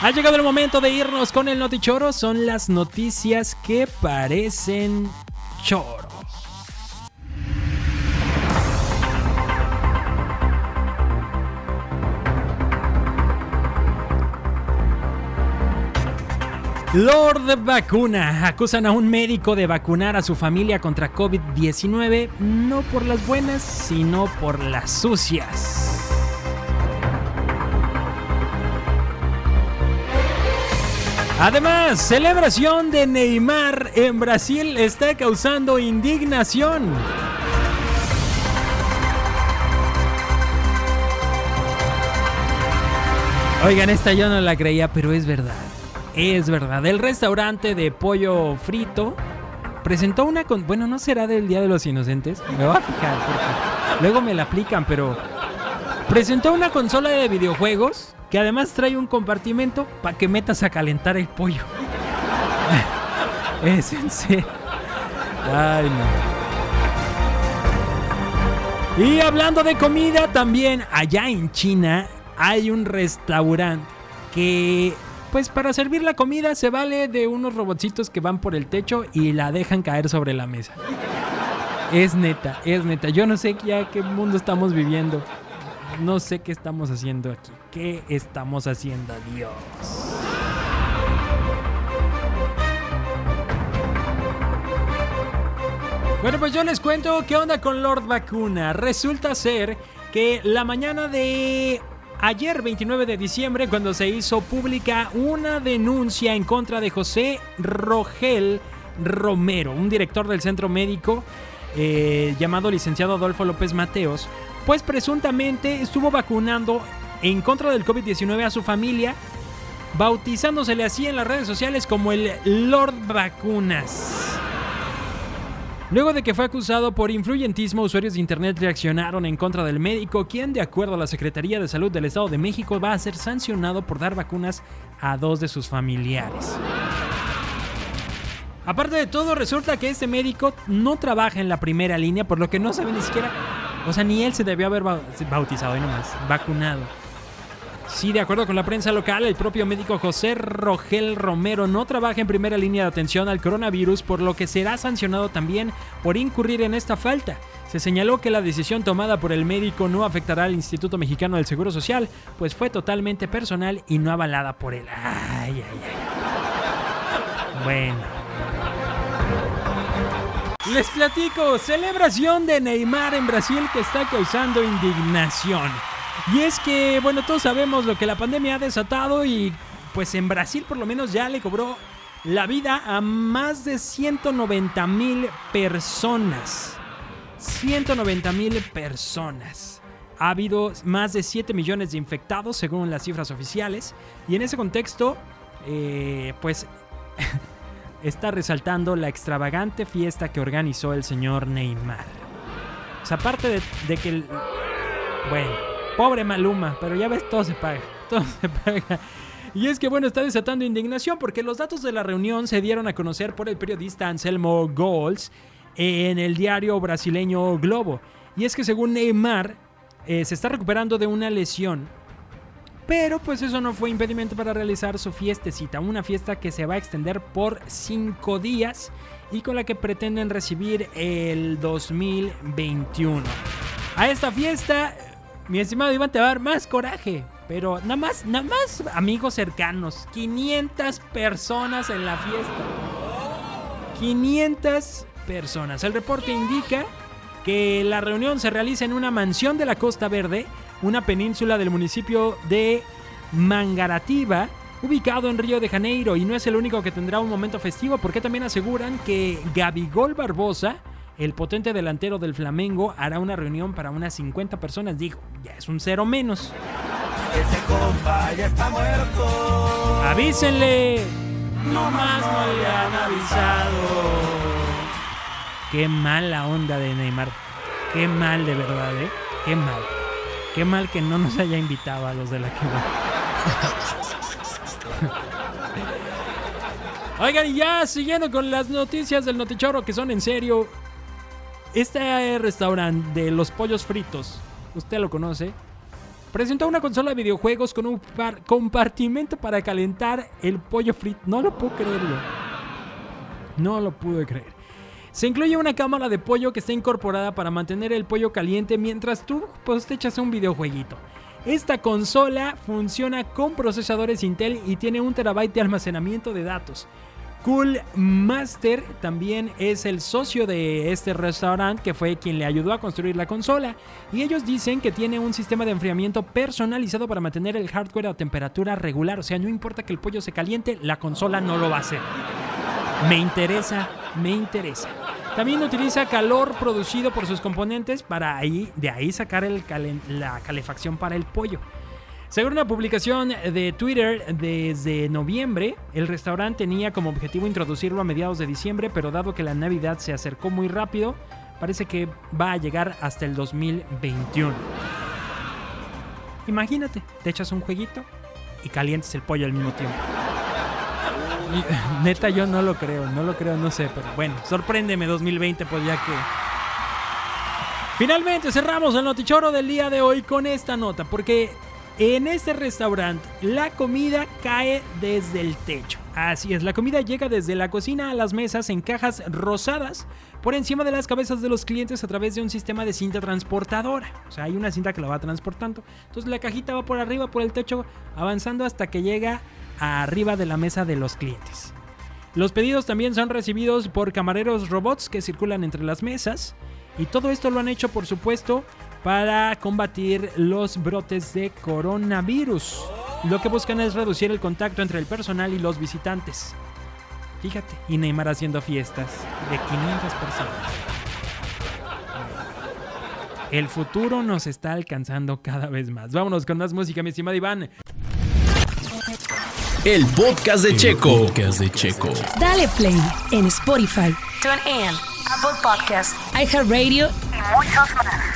Ha llegado el momento de irnos con el Notichoro. Son las noticias que parecen choro. Lord Vacuna. Acusan a un médico de vacunar a su familia contra COVID-19 no por las buenas, sino por las sucias. Además, celebración de Neymar en Brasil está causando indignación. Oigan, esta yo no la creía, pero es verdad. Es verdad. El restaurante de pollo frito presentó una con. Bueno, no será del Día de los Inocentes. Me voy a fijar porque luego me la aplican, pero. Presentó una consola de videojuegos que además trae un compartimento para que metas a calentar el pollo. es en serio. Ay, no. Y hablando de comida, también allá en China hay un restaurante que, pues para servir la comida se vale de unos robotcitos que van por el techo y la dejan caer sobre la mesa. Es neta, es neta. Yo no sé ya qué mundo estamos viviendo. No sé qué estamos haciendo aquí. ¿Qué estamos haciendo, Dios? Bueno, pues yo les cuento qué onda con Lord Vacuna. Resulta ser que la mañana de ayer, 29 de diciembre, cuando se hizo pública una denuncia en contra de José Rogel Romero, un director del centro médico eh, llamado licenciado Adolfo López Mateos, pues presuntamente estuvo vacunando en contra del COVID-19 a su familia, bautizándosele así en las redes sociales como el Lord Vacunas. Luego de que fue acusado por influyentismo, usuarios de internet reaccionaron en contra del médico, quien, de acuerdo a la Secretaría de Salud del Estado de México, va a ser sancionado por dar vacunas a dos de sus familiares. Aparte de todo, resulta que este médico no trabaja en la primera línea, por lo que no sabe ni siquiera, o sea, ni él se debió haber bautizado y nomás, vacunado. Sí, de acuerdo con la prensa local, el propio médico José Rogel Romero no trabaja en primera línea de atención al coronavirus, por lo que será sancionado también por incurrir en esta falta. Se señaló que la decisión tomada por el médico no afectará al Instituto Mexicano del Seguro Social, pues fue totalmente personal y no avalada por él. Ay, ay, ay. Bueno. Les platico, celebración de Neymar en Brasil que está causando indignación. Y es que, bueno, todos sabemos lo que la pandemia ha desatado y pues en Brasil por lo menos ya le cobró la vida a más de 190 mil personas. 190 mil personas. Ha habido más de 7 millones de infectados según las cifras oficiales. Y en ese contexto, eh, pues está resaltando la extravagante fiesta que organizó el señor Neymar. O sea, aparte de, que el... Bueno, pobre Maluma, pero ya ves, todo se paga, todo se paga. Y es que bueno, está desatando indignación porque los datos de la reunión se dieron a conocer por el periodista Anselmo Goals en el diario brasileño Globo. Y es que según Neymar, eh, se está recuperando de una lesión pero pues eso no fue impedimento para realizar su fiestecita, una fiesta que se va a extender por 5 días y con la que pretenden recibir el 2021. A esta fiesta, mi estimado Iván, te va a dar más coraje. Pero nada más, nada más amigos cercanos. 500 personas en la fiesta. 500 personas. El reporte indica que la reunión se realiza en una mansión de la Costa Verde una península del municipio de Mangaratiba, ubicado en Río de Janeiro, y no es el único que tendrá un momento festivo, porque también aseguran que Gabigol Barbosa, el potente delantero del Flamengo, hará una reunión para unas 50 personas. Dijo, ya es un cero menos. Ese compa ya está muerto. Avísenle. No más no le han avisado. Qué mala onda de Neymar. Qué mal de verdad, ¿eh? Qué mal. Qué mal que no nos haya invitado a los de la que Oigan, y ya siguiendo con las noticias del Notichoro que son en serio. Este restaurante de los pollos fritos, usted lo conoce. presentó una consola de videojuegos con un compartimento para calentar el pollo frito. No lo puedo creerlo. No lo pude creer. Se incluye una cámara de pollo que está incorporada para mantener el pollo caliente mientras tú pues, te echas un videojueguito. Esta consola funciona con procesadores Intel y tiene un terabyte de almacenamiento de datos. Cool Master también es el socio de este restaurante que fue quien le ayudó a construir la consola y ellos dicen que tiene un sistema de enfriamiento personalizado para mantener el hardware a temperatura regular, o sea, no importa que el pollo se caliente, la consola no lo va a hacer. Me interesa, me interesa. También utiliza calor producido por sus componentes para ahí, de ahí sacar la calefacción para el pollo. Según una publicación de Twitter desde noviembre, el restaurante tenía como objetivo introducirlo a mediados de diciembre, pero dado que la Navidad se acercó muy rápido, parece que va a llegar hasta el 2021. Imagínate, te echas un jueguito y calientes el pollo al mismo tiempo. neta, yo no lo creo, no lo creo, no sé, pero bueno, sorpréndeme 2020, pues ya que. Finalmente cerramos el notichoro del día de hoy con esta nota, porque en este restaurante la comida cae desde el techo. Así es, la comida llega desde la cocina a las mesas en cajas rosadas por encima de las cabezas de los clientes a través de un sistema de cinta transportadora. O sea, hay una cinta que la va transportando. Entonces la cajita va por arriba, por el techo, avanzando hasta que llega arriba de la mesa de los clientes. Los pedidos también son recibidos por camareros robots que circulan entre las mesas. Y todo esto lo han hecho, por supuesto, para combatir los brotes de coronavirus. Lo que buscan es reducir el contacto entre el personal y los visitantes. Fíjate, y Neymar haciendo fiestas de 500 personas. El futuro nos está alcanzando cada vez más. Vámonos con más música, mi estimado Iván. El podcast de Checo. podcast de Checo. Dale play en Spotify, TuneIn, Apple Podcasts, iHeartRadio y muchos más.